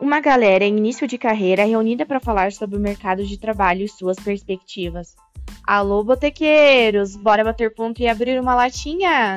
Uma galera em início de carreira reunida para falar sobre o mercado de trabalho e suas perspectivas. Alô, botequeiros! Bora bater ponto e abrir uma latinha?